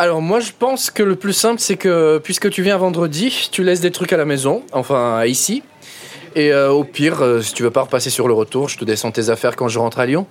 Alors moi je pense que le plus simple c'est que puisque tu viens vendredi, tu laisses des trucs à la maison, enfin ici. Et euh, au pire, euh, si tu veux pas repasser sur le retour, je te descends tes affaires quand je rentre à Lyon.